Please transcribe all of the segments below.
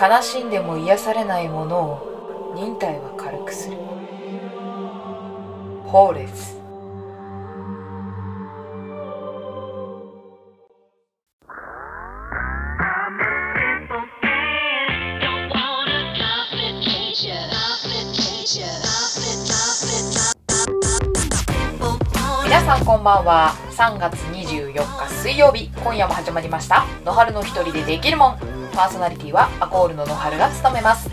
悲しんでも癒されないものを忍耐は軽くする。ホーレス皆さんこんばんは。3月24日水曜日。今夜も始まりました。野春の一人でできるもん。パーソナリティはアコールの野春が務めます。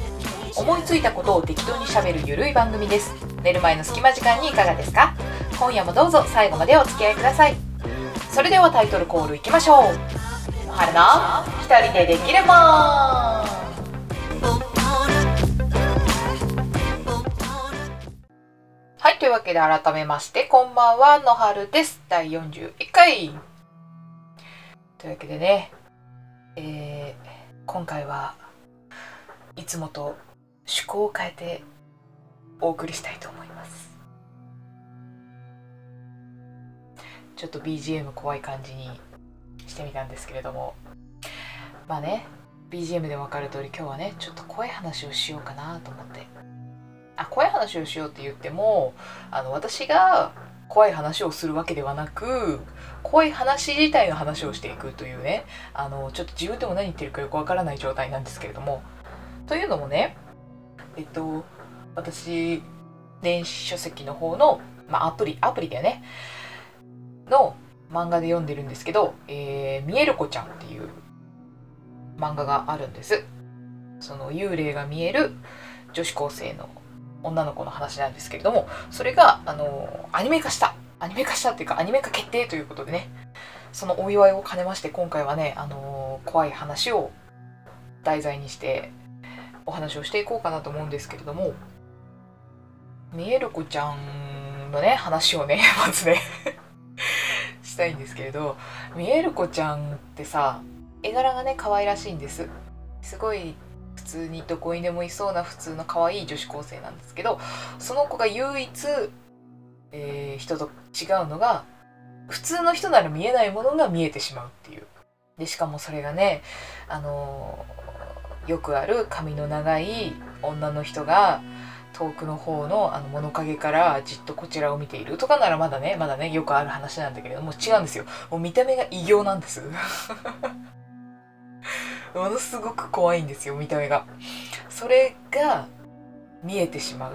思いついたことを適当にしゃべるゆるい番組です。寝る前の隙間時間にいかがですか？今夜もどうぞ最後までお付き合いください。それではタイトルコールいきましょう。野春の一人でできるもん。はい、というわけで改めまして、こんばんは、野春です。第41回。というわけでね、えー今回はいつもと趣向を変えてお送りしたいと思います。ちょっと BGM 怖い感じにしてみたんですけれども、まあね、BGM でわかる通り今日はね、ちょっと怖い話をしようかなと思って。あ怖い話をしようって言ってもあの私が怖い話をするわけではなく怖い話自体の話をしていくというねあのちょっと自分でも何言ってるかよくわからない状態なんですけれども。というのもねえっと私電子書籍の方の、まあ、アプリアプリだよね。の漫画で読んでるんですけど「えー、見える子ちゃん」っていう漫画があるんです。その幽霊が見える女子高生の女の子の話なんですけれどもそれがあのアニメ化した。アニメ化したっていうかアニメ化決定ということでね。そのお祝いを兼ねまして今回はねあの怖い話を題材にしてお話をしていこうかなと思うんですけれども見える子ちゃんのね話をね まずねしたいんですけれど見える子ちゃんってさ絵柄がね可愛らしいんです。すごい普通にどこにでもいそうな普通の可愛い女子高生なんですけどその子が唯一、えー人と違うのが普通の人なら見えないものが見えてしまうっていう。でしかもそれがねあのーよくある髪の長い女の人が遠くの方のあの物陰からじっとこちらを見ているとかならまだねまだねよくある話なんだけれども違うんですよ。もう見た目が異形なんです。ものすごく怖いんですよ見た目が。それが見えてしまう。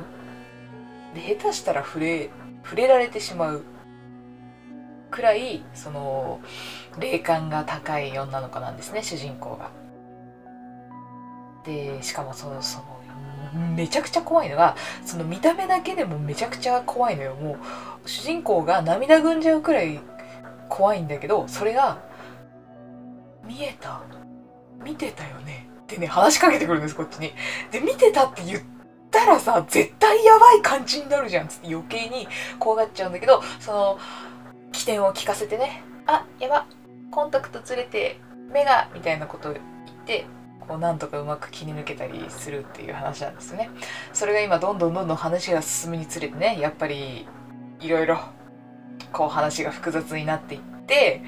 で下手したら触れ触れられてしまう。くらいその霊感が高い女の子なんですね主人公が。でしかもそのそのめちゃくちゃ怖いのがその見た目だけでもめちゃくちゃ怖いのよ。もう主人公が涙ぐんじゃうくらい怖いんだけどそれが見えた。見てたよね。ってね話しかけてくるんですこっちに。で見てたって言ったらさ絶対やばい感じになるじゃん。つって余計に怖がっちゃうんだけどその起点を聞かせてね。あやば。コンタクトずれて目がみたいなことを言ってこうなんとかうまく切り抜けたりするっていう話なんですよね。それが今どんどんどんどん話が進むにつれてねやっぱりいろいろこう話が複雑になっていって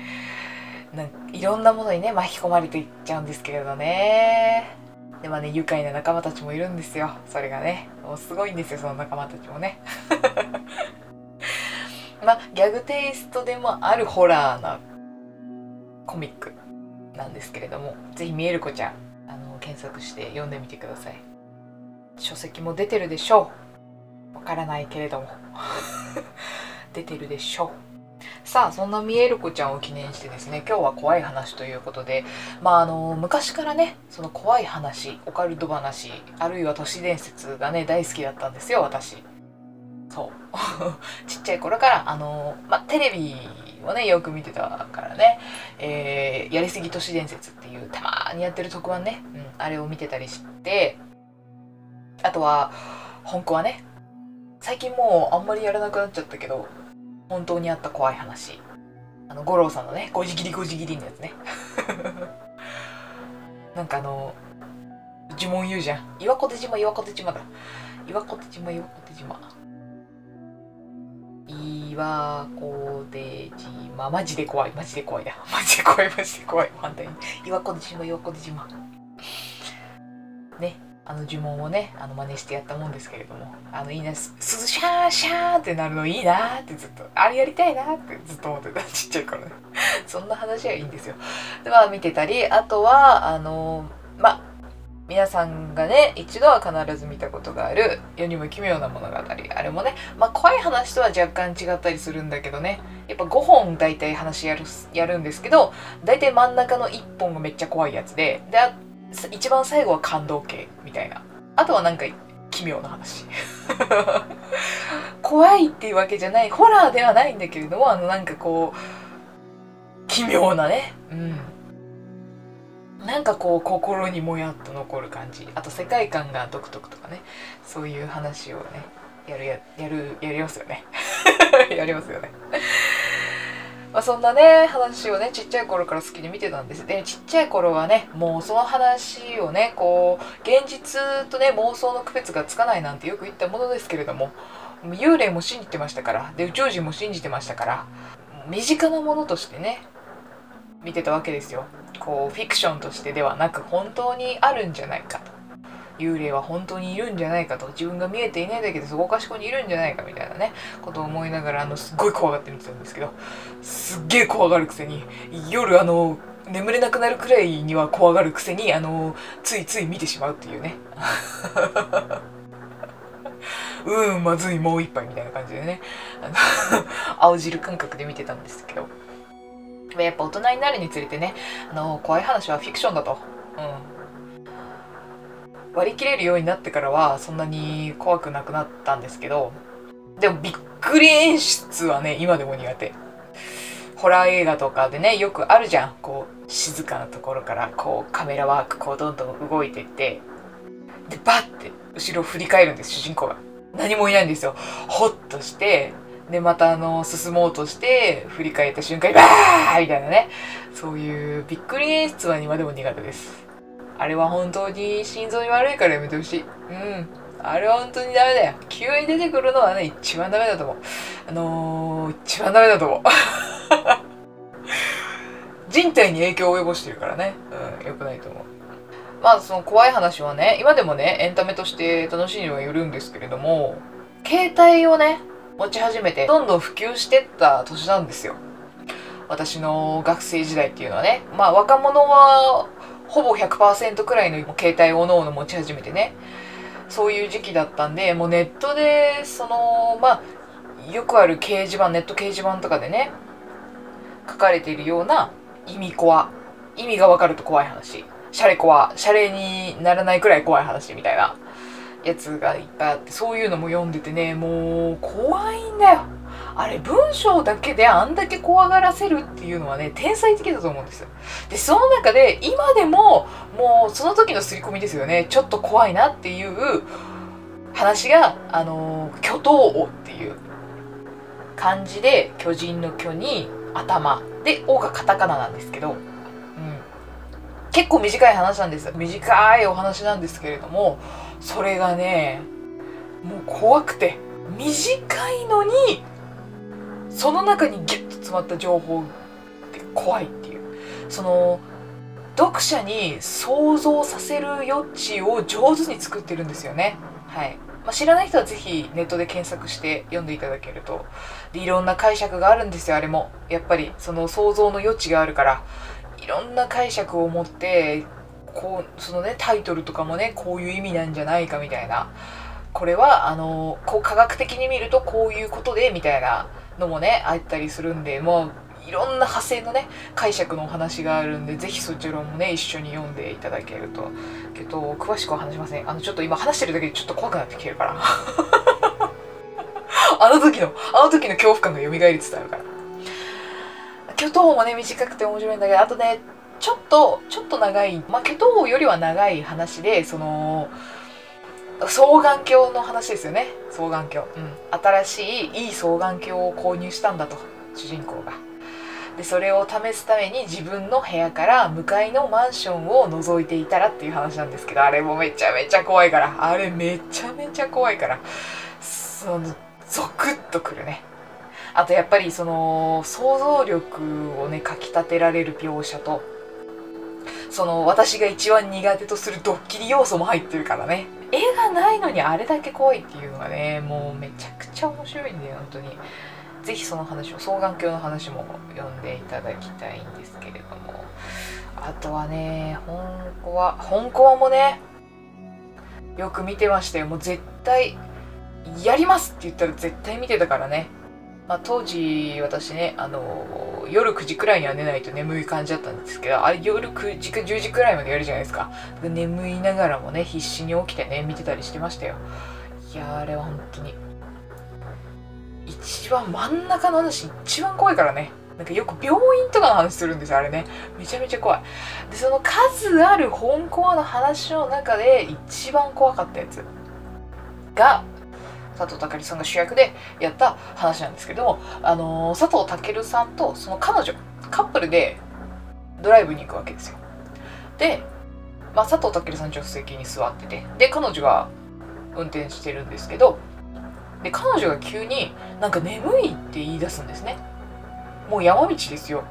なんかいろんなものにね巻き込まれていっちゃうんですけれどね。でまあね愉快な仲間たちもいるんですよ。それがね。もうすごいんですよその仲間たちもね。まあギャグテイストでもあるホラーなコミックなんですけれどもぜひ見える子ちゃんあの検索して読んでみてください。書籍も出てるでしょう。わからないけれども。出てるでしょう。さあそんな見える子ちゃんを記念してですね今日は怖い話ということでまああの昔からねその怖い話オカルト話あるいは都市伝説がね大好きだったんですよ私。そう。ちっちゃい頃からあの、まあ、テレビをねよく見てたからね、えーやりすぎ都市伝説っていうたまにやってる特番ね、うん、あれを見てたりしてあとは本当はね最近もうあんまりやらなくなっちゃったけど本当にあった怖い話。あの五郎さんのねごじぎりごじぎりのやつね。なんかあの呪文言うじゃん。岩小手島岩小手島だ。岩小手島岩小手島。岩小手島。マジで怖いマジで怖い。だマジで怖いマジで怖い。反対に岩小手島岩小手島。ねあの呪文をねあの真似してやったもんですけれどもあのいいなすすシャーシャーってなるのいいなってずっとあれやりたいなってずっと思ってた ちっちゃい頃。ねそんな話はいいんですよ。でまあ見てたりあとはあのまあ皆さんがね一度は必ず見たことがある世にも奇妙な物語あれもねまあ怖い話とは若干違ったりするんだけどね。やっぱ5本大体話やるやるんですけど大体真ん中の1本がめっちゃ怖いやつでで一番最後は感動系みたいな。あとはなんか奇妙な話。怖いっていうわけじゃないホラーではないんだけれどもあのなんかこう奇妙なね。うん。なんかこう心にもやっと残る感じ。あと世界観が独特とかね。そういう話をねやるややるやりますよね。やりますよね。まあ、そんなね話をねちっちゃい頃から好きで見てたんです。でちっちゃい頃はねもうその話をねこう現実とね妄想の区別がつかないなんてよく言ったものですけれども幽霊も信じてましたからで宇宙人も信じてましたから身近なものとしてね見てたわけですよ。こうフィクションとしてではなく本当にあるんじゃないかと。幽霊は本当にいるんじゃないかと。自分が見えていないだけでそこかしこにいるんじゃないかみたいなね。ことを思いながらあのすっごい怖がって見てたんですけど。すっげえ怖がるくせに夜あの眠れなくなるくらいには怖がるくせにあのついつい見てしまうっていうね。うんまずいもう一杯みたいな感じでね。あの 青汁感覚で見てたんですけど。やっぱ大人になるにつれてねあの怖い話はフィクションだと、うん、割り切れるようになってからはそんなに怖くなくなったんですけどでもびっくり演出はね今でも苦手。ホラー映画とかでねよくあるじゃん。こう静かなところからこうカメラワークこうどんどん動いていって。でバッて後ろ振り返るんです主人公が。何もいないんですよ。ホッとしてでまたあの進もうとして振り返った瞬間にバーみたいなね。そういうびっくり演出は今でも苦手です。あれは本当に心臓に悪いからやめてほしい。うん。あれは本当にダメだよ。急に出てくるのはね、一番ダメだと思う。あのー、一番ダメだと思う。人体に影響を及ぼしてるからね。うん、良くないと思う。まあ、その怖い話はね、今でもね、エンタメとして楽しいにはよるんですけれども、携帯をね、持ち始めて、どんどん普及してった年なんですよ。私の学生時代っていうのはね。まあ、若者は、ほぼ100%くらいの携帯をおのおの持ち始めてね。そういう時期だったんでもうネットでそのまあよくある掲示板ネット掲示板とかでね書かれているような意味怖意味がわかると怖い話。シャレ怖シャレにならないくらい怖い話みたいなやつがいっぱいあってそういうのも読んでてねもう怖いんだよ。あれ文章だけであんだけ怖がらせるっていうのはね天才的だと思うんですよ。でその中で今でももうその時の刷り込みですよね。ちょっと怖いなっていう話があの巨頭王っていう漢字で巨人の巨に頭。で「王がカタカナなんですけど、うん、結構短い話なんです。短いお話なんですけれどもそれがねもう怖くて。短いのにその中にギュッと詰まった情報って怖いっていう。その読者に想像させる余地を上手に作ってるんですよね。はい、まあ、知らない人は是非ネットで検索して読んでいただけると。でいろんな解釈があるんですよあれも。やっぱりその想像の余地があるから。いろんな解釈を持ってこうそのねタイトルとかもねこういう意味なんじゃないかみたいな。これはあのこう科学的に見るとこういうことでみたいな。のもねあったりするんでもういろんな派生のね解釈のお話があるんで是非そちらもね一緒に読んでいただけるとけど詳しくは話しません。あのちょっと今話してるだけでちょっと怖くなってきてるから。あの時のあの時の恐怖感が蘇りつつあるから。巨頭もね短くて面白いんだけどあとねちょっとちょっと長いまあ巨頭よりは長い話でその双眼鏡の話ですよね。双眼鏡、うん、新しいいい双眼鏡を購入したんだと。主人公が。でそれを試すために自分の部屋から向かいのマンションを覗いていたらっていう話なんですけどあれもめちゃめちゃ怖いから。あれめちゃめちゃ怖いから。そのゾクッとくるね。あとやっぱりその想像力をねかきたてられる描写とその私が一番苦手とするドッキリ要素も入ってるからね。絵がないのにあれだけ怖いっていうのがねもうめちゃくちゃ面白いんだよ本当に。是非その話を双眼鏡の話も読んでいただきたいんですけれども。あとはね本コア本コアもねよく見てましたよ。もう絶対やりますって言ったら絶対見てたからね。まあ、当時私ねあの夜9時くらいには寝ないと眠い感じだったんですけどあれ夜9時か10時くらいまでやるじゃないですか。眠いながらもね必死に起きてね見てたりしてましたよ。いやあれは本当に。一番真ん中の話一番怖いからね。なんかよく病院とかの話するんですよあれね。めちゃめちゃ怖い。でその数ある本コアの話の中で一番怖かったやつが佐藤健さんが主役でやった話なんですけども、あのー、佐藤健さんとその彼女カップルでドライブに行くわけですよ。で、まあ、佐藤健さん助手席に座っててで彼女が運転してるんですけどで彼女が急になんか眠いって言い出すんですね。もう山道ですよ。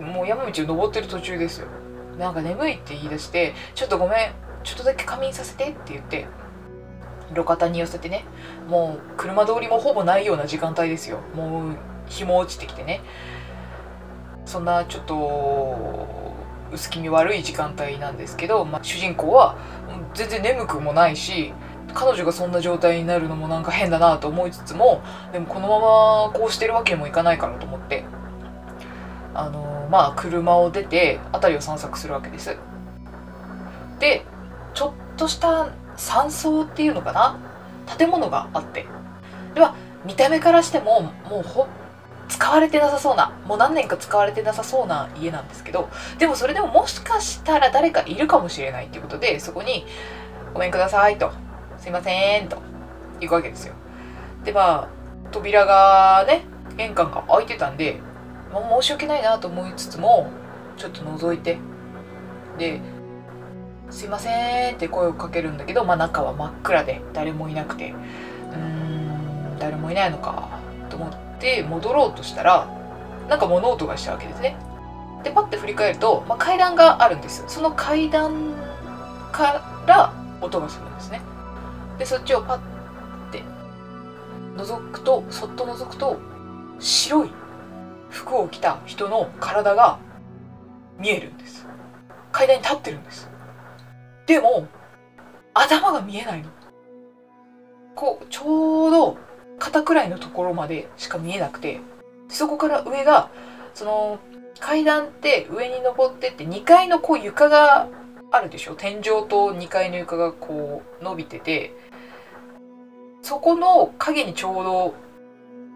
もう山道を登ってる途中ですよ。なんか眠いって言い出してちょっとごめんちょっとだけ仮眠させてって言って路肩に寄せてねもう車通りもほぼないような時間帯ですよ。もう日も落ちてきてね。そんなちょっと薄気味悪い時間帯なんですけど、まあ、主人公は全然眠くもないし彼女がそんな状態になるのもなんか変だなと思いつつもでもこのままこうしてるわけにもいかないからと思ってあのまあ車を出て辺りを散策するわけです。でちょっとした山荘っていうのかな？建物があって。では見た目からしてももうほ使われてなさそうなもう何年か使われてなさそうな家なんですけどでもそれでももしかしたら誰かいるかもしれないっていうことでそこに「ごめんください」と「すいません」と行くわけですよ。でまあ扉がね玄関が開いてたんで、まあ、申し訳ないなと思いつつもちょっと覗いて。ですいませんって声をかけるんだけど、まあ、中は真っ暗で誰もいなくて。うーん誰もいないのかと思って戻ろうとしたらなんか物音がしたわけですね。でパッて振り返ると、まあ、階段があるんですその階段から音がするんですね。でそっちをパッて覗くとそっと覗くと白い服を着た人の体が見えるんです。階段に立ってるんです。でも頭が見えないの。こうちょうど肩くらいのところまでしか見えなくてそこから上がその階段って上に登ってって2階のこう床があるでしょ。天井と2階の床がこう伸びててそこの影にちょうど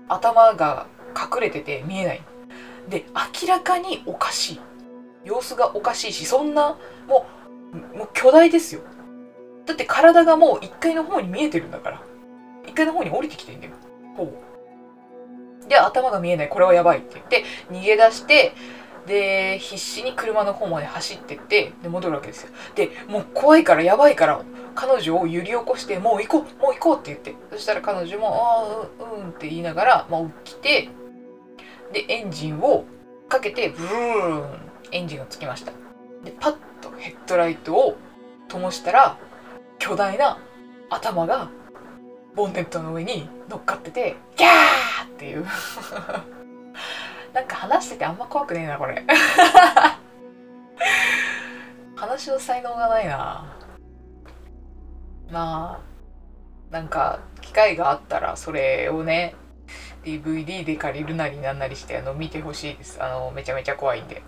頭が隠れてて見えない。で明らかにおかしい。様子がおかしいしそんなもうもう巨大ですよ。だって体がもう1階の方に見えてるんだから。1階の方に降りてきてんだよ。ほぼで頭が見えない。これはやばいって。言って逃げ出してで必死に車の方まで走ってってで戻るわけですよ。でもう怖いからやばいから彼女を揺り起こしてもう行こうもう行こうって言って。そしたら彼女もああうんって言いながら、まあ、起きてでエンジンをかけてブルーン。エンジンがつきました。でパッとヘッドライトを灯したら巨大な頭がボンネットの上に乗っかっててギャーっていう。なんか話しててあんま怖くねえなこれ。話の才能がないな。まあなんか機会があったらそれをね DVD で借りるなりなんなりしてあの見てほしいです。あのめちゃめちゃ怖いんで。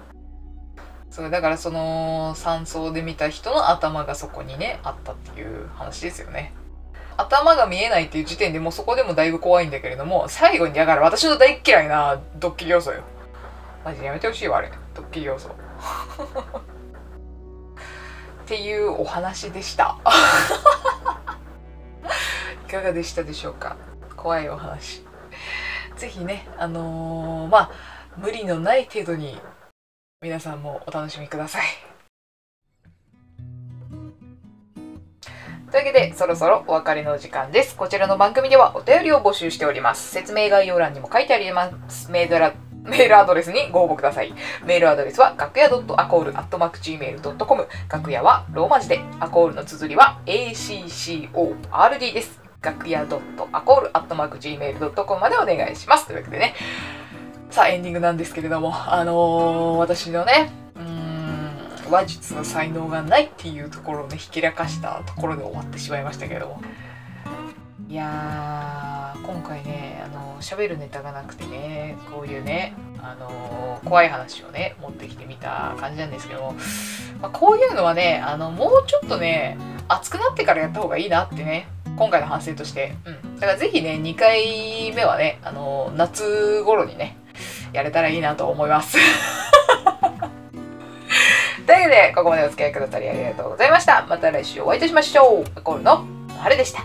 そうだからその山荘で見た人の頭がそこにねあったっていう話ですよね。頭が見えないっていう時点でもうそこでもだいぶ怖いんだけれども最後にだから私の大嫌いなドッキリ要素よ。マジでやめてほしいわあれ。ドッキリ要素。っていうお話でした。いかがでしたでしょうか？怖いお話。是非ねあのー、まあ無理のない程度に皆さんもお楽しみくださいというわけでそろそろお別れの時間ですこちらの番組ではお便りを募集しております説明概要欄にも書いてありますメールメールアドレスにご応募ください。メールアドレスは、楽屋 .acol.gmail.com。楽屋はローマ字で、アコールの綴りは ACCORD です。楽屋 .acol.gmail.com までお願いします。というわけでね、さあエンディングなんですけれども、あのー、私のね、うん、話術の才能がないっていうところをね、ひけらかしたところで終わってしまいましたけれども。いやー、今回ね、あのー、喋るネタがなくてね、こういうね、あのー、怖い話をね、持ってきてみた感じなんですけども、まあ、こういうのはね、あの、もうちょっとね、熱くなってからやった方がいいなってね、今回の反省として。うん。だからぜひね、2回目はね、あの、夏頃にね、やれたらいいなと思います。というわけで、ここまでお付き合いくださりありがとうございました。また来週お会いいたしましょう。アコールの晴れでした。